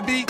to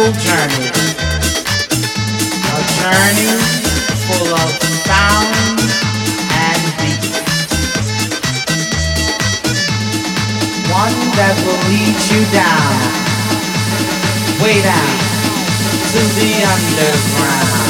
beautiful journey. A journey full of sound and beat. One that will lead you down, way down to the underground.